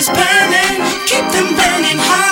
is burning, keep them burning high.